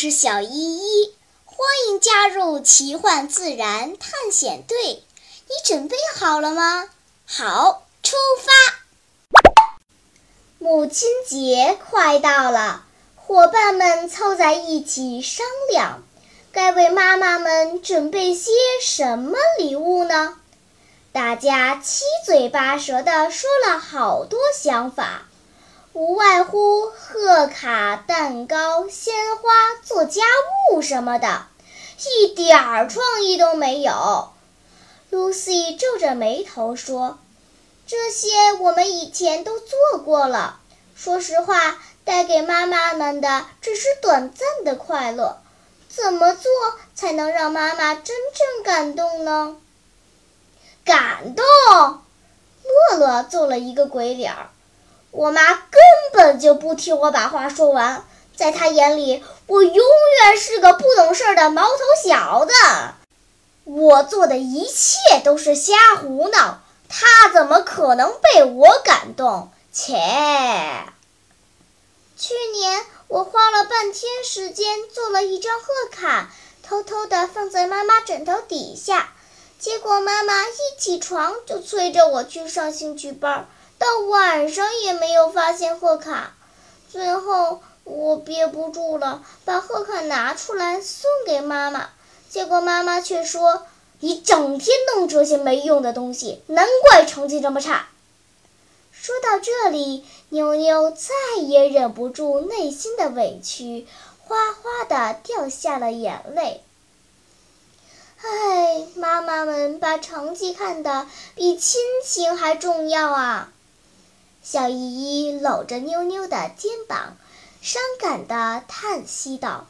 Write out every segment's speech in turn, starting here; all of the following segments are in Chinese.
是小依依，欢迎加入奇幻自然探险队。你准备好了吗？好，出发！母亲节快到了，伙伴们凑在一起商量，该为妈妈们准备些什么礼物呢？大家七嘴八舌地说了好多想法。无外乎贺卡、蛋糕、鲜花、做家务什么的，一点儿创意都没有。Lucy 皱着眉头说：“这些我们以前都做过了。说实话，带给妈妈们的只是短暂的快乐。怎么做才能让妈妈真正感动呢？”感动！乐乐做了一个鬼脸儿。我妈根本就不听我把话说完，在她眼里，我永远是个不懂事的毛头小子。我做的一切都是瞎胡闹，她怎么可能被我感动？切！去年我花了半天时间做了一张贺卡，偷偷的放在妈妈枕头底下，结果妈妈一起床就催着我去上兴趣班。到晚上也没有发现贺卡，最后我憋不住了，把贺卡拿出来送给妈妈，结果妈妈却说：“你整天弄这些没用的东西，难怪成绩这么差。”说到这里，妞妞再也忍不住内心的委屈，哗哗的掉下了眼泪。唉，妈妈们把成绩看得比亲情还重要啊！小依依搂着妞妞的肩膀，伤感地叹息道：“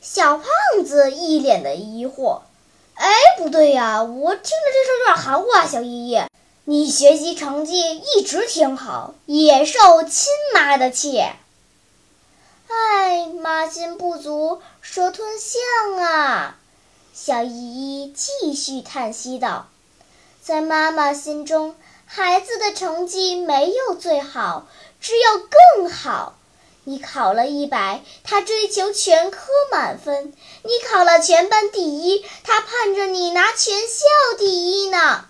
小胖子一脸的疑惑，哎，不对呀，我听着这事有点含糊啊。小依依，你学习成绩一直挺好，也受亲妈的气。哎，妈心不足蛇吞象啊。”小依依继续叹息道：“在妈妈心中。”孩子的成绩没有最好，只有更好。你考了一百，他追求全科满分；你考了全班第一，他盼着你拿全校第一呢。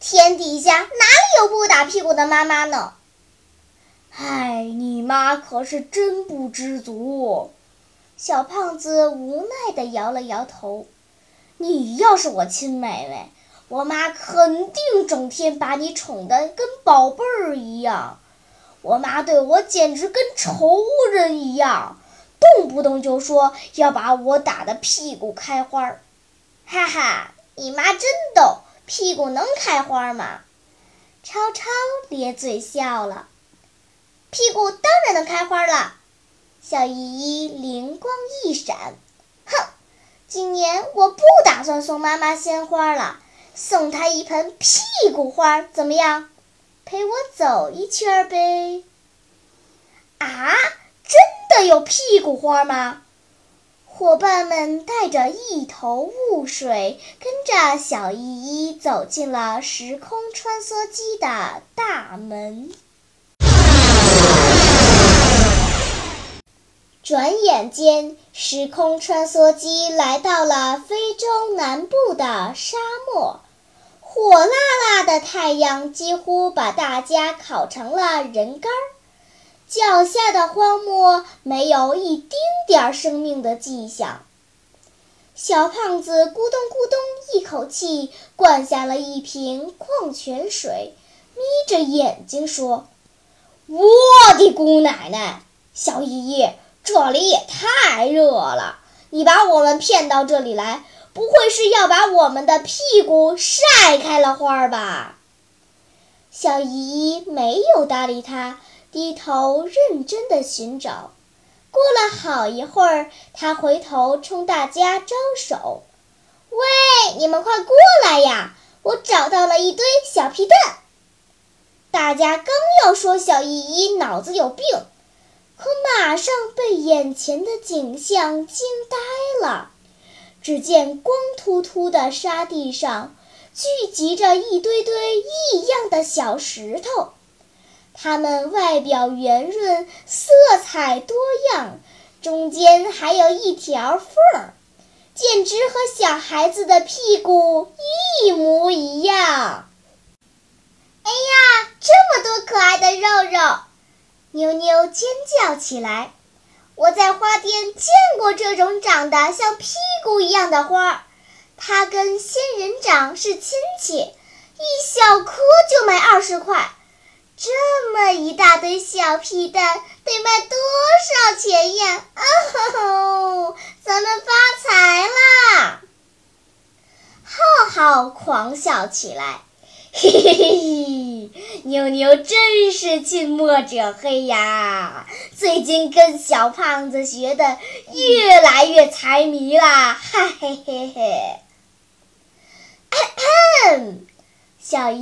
天底下哪里有不打屁股的妈妈呢？唉，你妈可是真不知足。小胖子无奈地摇了摇头。你要是我亲妹妹。我妈肯定整天把你宠得跟宝贝儿一样，我妈对我简直跟仇人一样，动不动就说要把我打得屁股开花儿。哈哈，你妈真逗，屁股能开花吗？超超咧嘴笑了，屁股当然能开花了。小依依灵光一闪，哼，今年我不打算送妈妈鲜花了。送他一盆屁股花怎么样？陪我走一圈呗。啊，真的有屁股花吗？伙伴们带着一头雾水，跟着小依依走进了时空穿梭机的大门。转眼间，时空穿梭机来到了非洲南部的沙漠，火辣辣的太阳几乎把大家烤成了人干儿，脚下的荒漠没有一丁点儿生命的迹象。小胖子咕咚咕咚一口气灌下了一瓶矿泉水，眯着眼睛说：“我的姑奶奶，小姨姨！”这里也太热了，你把我们骗到这里来，不会是要把我们的屁股晒开了花吧？小姨没有搭理他，低头认真的寻找。过了好一会儿，他回头冲大家招手：“喂，你们快过来呀！我找到了一堆小皮蛋。”大家刚要说小姨姨脑子有病。可马上被眼前的景象惊呆了。只见光秃秃的沙地上聚集着一堆堆异样的小石头，它们外表圆润，色彩多样，中间还有一条缝儿，简直和小孩子的屁股一模一样。哎呀，这么多可爱的肉肉！妞妞尖叫起来。我在花店见过这种长得像屁股一样的花，它跟仙人掌是亲戚，一小颗就卖二十块。这么一大堆小屁蛋得卖多少钱呀？啊吼！咱们发财啦！浩浩狂笑起来，嘿嘿嘿！妞妞真是近墨者黑呀，最近跟小胖子学的越来越财迷啦！哈嘿嘿嘿！咳咳，小依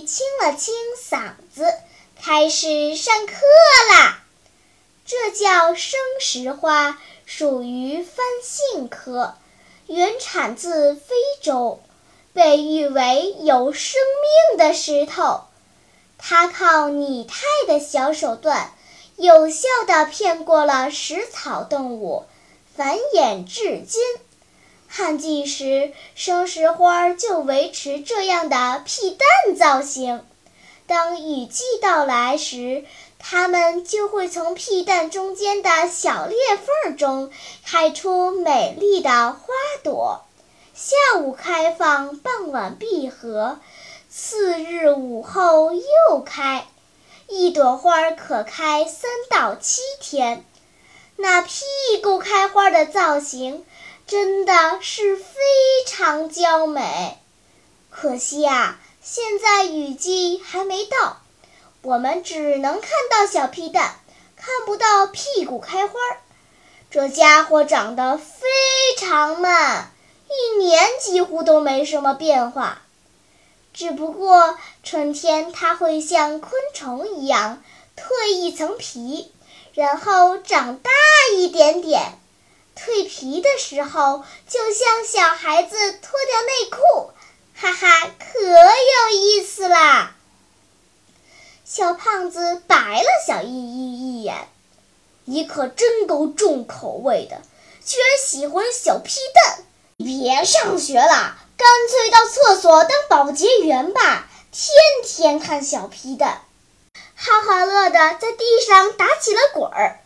依清了清嗓子，开始上课啦。这叫生石花，属于番杏科，原产自非洲，被誉为有生命的石头。它靠拟态的小手段，有效地骗过了食草动物，繁衍至今。旱季时，生石花就维持这样的屁蛋造型；当雨季到来时，它们就会从屁蛋中间的小裂缝中开出美丽的花朵。下午开放，傍晚闭合。次日午后又开，一朵花可开三到七天。那屁股开花的造型真的是非常娇美。可惜呀，现在雨季还没到，我们只能看到小屁蛋，看不到屁股开花。这家伙长得非常慢，一年几乎都没什么变化。只不过春天它会像昆虫一样蜕一层皮，然后长大一点点。蜕皮的时候就像小孩子脱掉内裤，哈哈，可有意思啦！小胖子白了小依依一眼：“你可真够重口味的，居然喜欢小屁蛋！别上学了。”干脆到厕所当保洁员吧，天天看小皮蛋，浩浩乐的在地上打起了滚儿。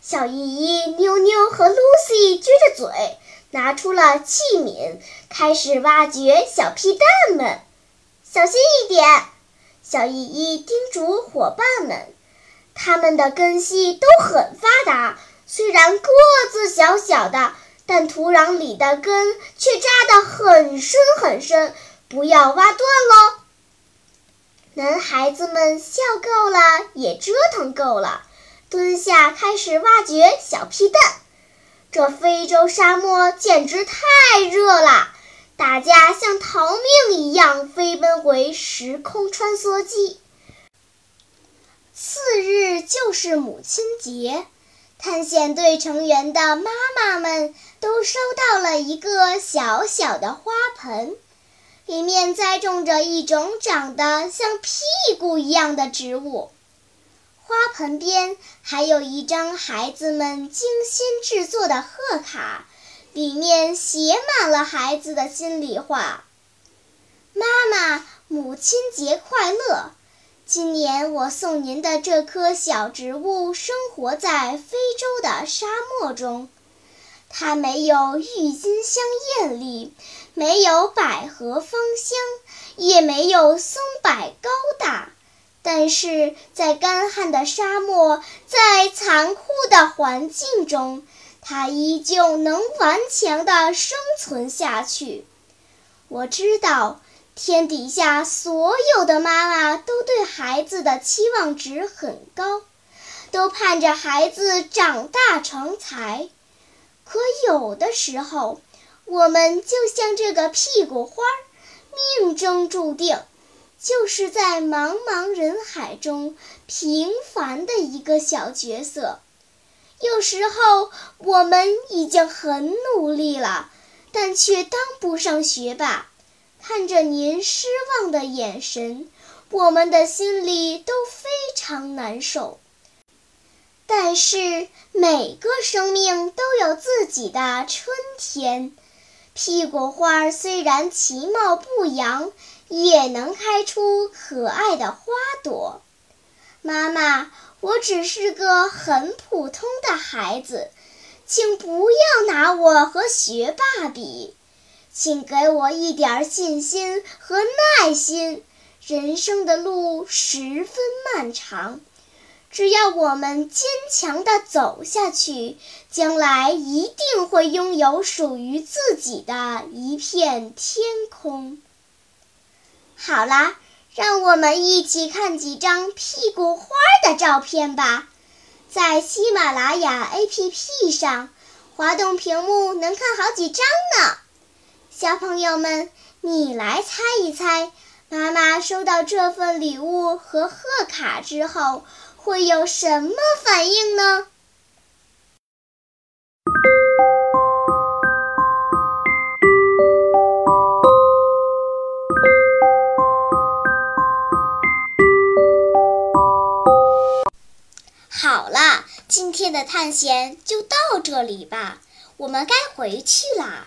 小依依、妞妞和露西撅着嘴，拿出了器皿，开始挖掘小屁蛋们。小心一点！小依依叮嘱伙伴们。他们的根系都很发达，虽然个子小小的。但土壤里的根却扎得很深很深，不要挖断喽！男孩子们笑够了，也折腾够了，蹲下开始挖掘小屁蛋。这非洲沙漠简直太热了，大家像逃命一样飞奔回时空穿梭机。次日就是母亲节。探险队成员的妈妈们都收到了一个小小的花盆，里面栽种着一种长得像屁股一样的植物。花盆边还有一张孩子们精心制作的贺卡，里面写满了孩子的心里话：“妈妈，母亲节快乐。”今年我送您的这棵小植物生活在非洲的沙漠中，它没有郁金香艳丽，没有百合芳香，也没有松柏高大，但是在干旱的沙漠，在残酷的环境中，它依旧能顽强地生存下去。我知道。天底下所有的妈妈都对孩子的期望值很高，都盼着孩子长大成才。可有的时候，我们就像这个屁股花，命中注定就是在茫茫人海中平凡的一个小角色。有时候我们已经很努力了，但却当不上学霸。看着您失望的眼神，我们的心里都非常难受。但是每个生命都有自己的春天。屁股花虽然其貌不扬，也能开出可爱的花朵。妈妈，我只是个很普通的孩子，请不要拿我和学霸比，请给我一点信心和耐心。人生的路十分漫长。只要我们坚强地走下去，将来一定会拥有属于自己的一片天空。好啦，让我们一起看几张屁股花的照片吧。在喜马拉雅 APP 上，滑动屏幕能看好几张呢。小朋友们，你来猜一猜，妈妈收到这份礼物和贺卡之后。会有什么反应呢？好了，今天的探险就到这里吧，我们该回去啦。